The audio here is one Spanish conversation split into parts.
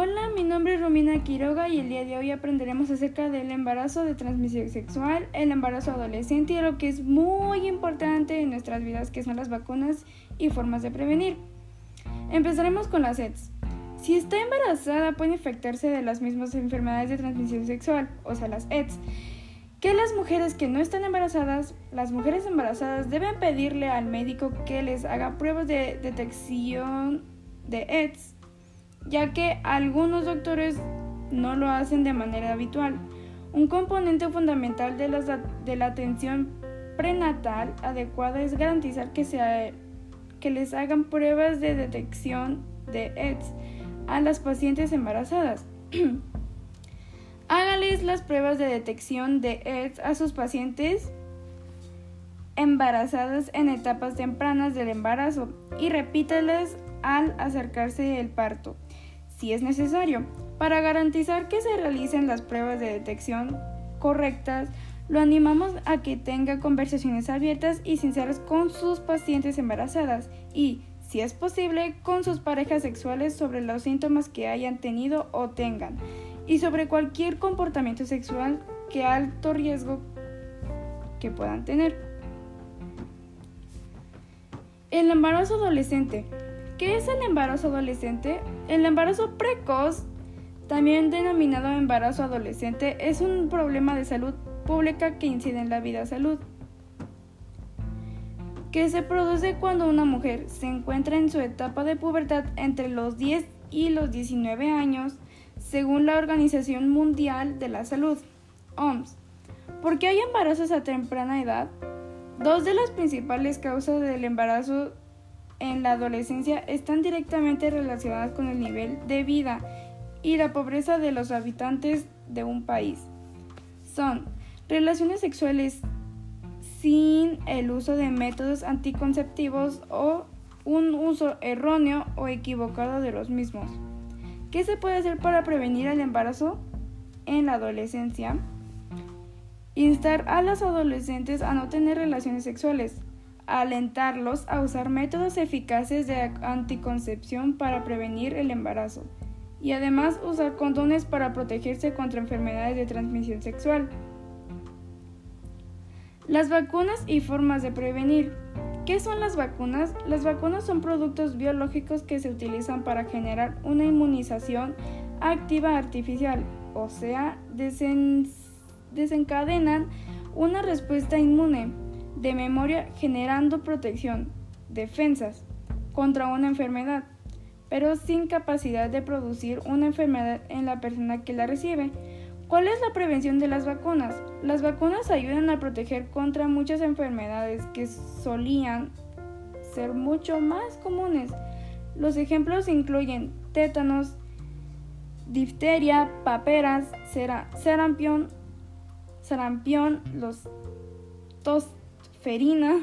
Hola, mi nombre es Romina Quiroga y el día de hoy aprenderemos acerca del embarazo de transmisión sexual, el embarazo adolescente y lo que es muy importante en nuestras vidas, que son las vacunas y formas de prevenir. Empezaremos con las EDS. Si está embarazada puede infectarse de las mismas enfermedades de transmisión sexual, o sea, las EDS que las mujeres que no están embarazadas, las mujeres embarazadas deben pedirle al médico que les haga pruebas de detección de AIDS, ya que algunos doctores no lo hacen de manera habitual. Un componente fundamental de, de la atención prenatal adecuada es garantizar que, que les hagan pruebas de detección de AIDS a las pacientes embarazadas. Hágales las pruebas de detección de AIDS a sus pacientes embarazadas en etapas tempranas del embarazo y repíteles al acercarse el parto, si es necesario. Para garantizar que se realicen las pruebas de detección correctas, lo animamos a que tenga conversaciones abiertas y sinceras con sus pacientes embarazadas y, si es posible, con sus parejas sexuales sobre los síntomas que hayan tenido o tengan y sobre cualquier comportamiento sexual que alto riesgo que puedan tener. El embarazo adolescente. ¿Qué es el embarazo adolescente? El embarazo precoz, también denominado embarazo adolescente, es un problema de salud pública que incide en la vida salud, que se produce cuando una mujer se encuentra en su etapa de pubertad entre los 10 y los 19 años según la Organización Mundial de la Salud, OMS. ¿Por qué hay embarazos a temprana edad? Dos de las principales causas del embarazo en la adolescencia están directamente relacionadas con el nivel de vida y la pobreza de los habitantes de un país. Son relaciones sexuales sin el uso de métodos anticonceptivos o un uso erróneo o equivocado de los mismos. ¿Qué se puede hacer para prevenir el embarazo en la adolescencia? Instar a los adolescentes a no tener relaciones sexuales, alentarlos a usar métodos eficaces de anticoncepción para prevenir el embarazo y además usar condones para protegerse contra enfermedades de transmisión sexual. Las vacunas y formas de prevenir. ¿Qué son las vacunas? Las vacunas son productos biológicos que se utilizan para generar una inmunización activa artificial, o sea, desencadenan una respuesta inmune de memoria generando protección, defensas contra una enfermedad, pero sin capacidad de producir una enfermedad en la persona que la recibe. ¿Cuál es la prevención de las vacunas? Las vacunas ayudan a proteger contra muchas enfermedades que solían ser mucho más comunes. Los ejemplos incluyen tétanos, difteria, paperas, sarampión, sarampión, los tosferina,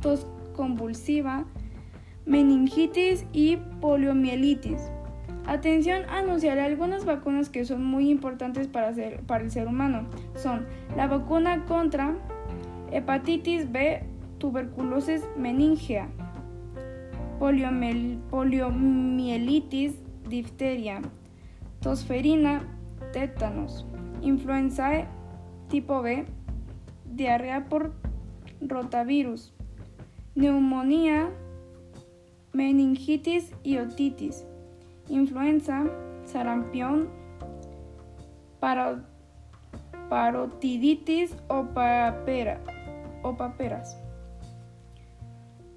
tos convulsiva, meningitis y poliomielitis. Atención, anunciaré algunas vacunas que son muy importantes para, el ser humano. Son la vacuna contra hepatitis B, tuberculosis meningea, poliomielitis, difteria, tosferina, tétanos, influenza tipo B, diarrea por rotavirus, neumonía, meningitis y otitis influenza, sarampión, parotiditis o, papera, o paperas,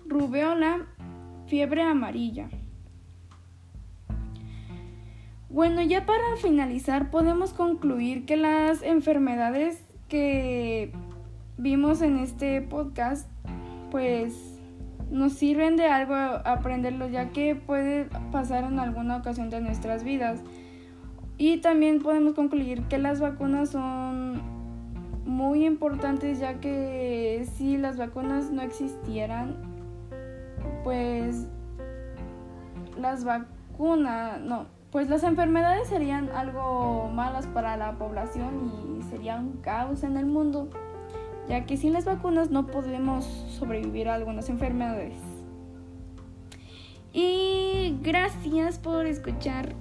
rubeola, fiebre amarilla. Bueno, ya para finalizar podemos concluir que las enfermedades que vimos en este podcast pues nos sirven de algo aprenderlo ya que puede pasar en alguna ocasión de nuestras vidas. Y también podemos concluir que las vacunas son muy importantes ya que si las vacunas no existieran, pues las vacunas, no, pues las enfermedades serían algo malas para la población y sería un caos en el mundo ya que sin las vacunas no podemos sobrevivir a algunas enfermedades. Y gracias por escuchar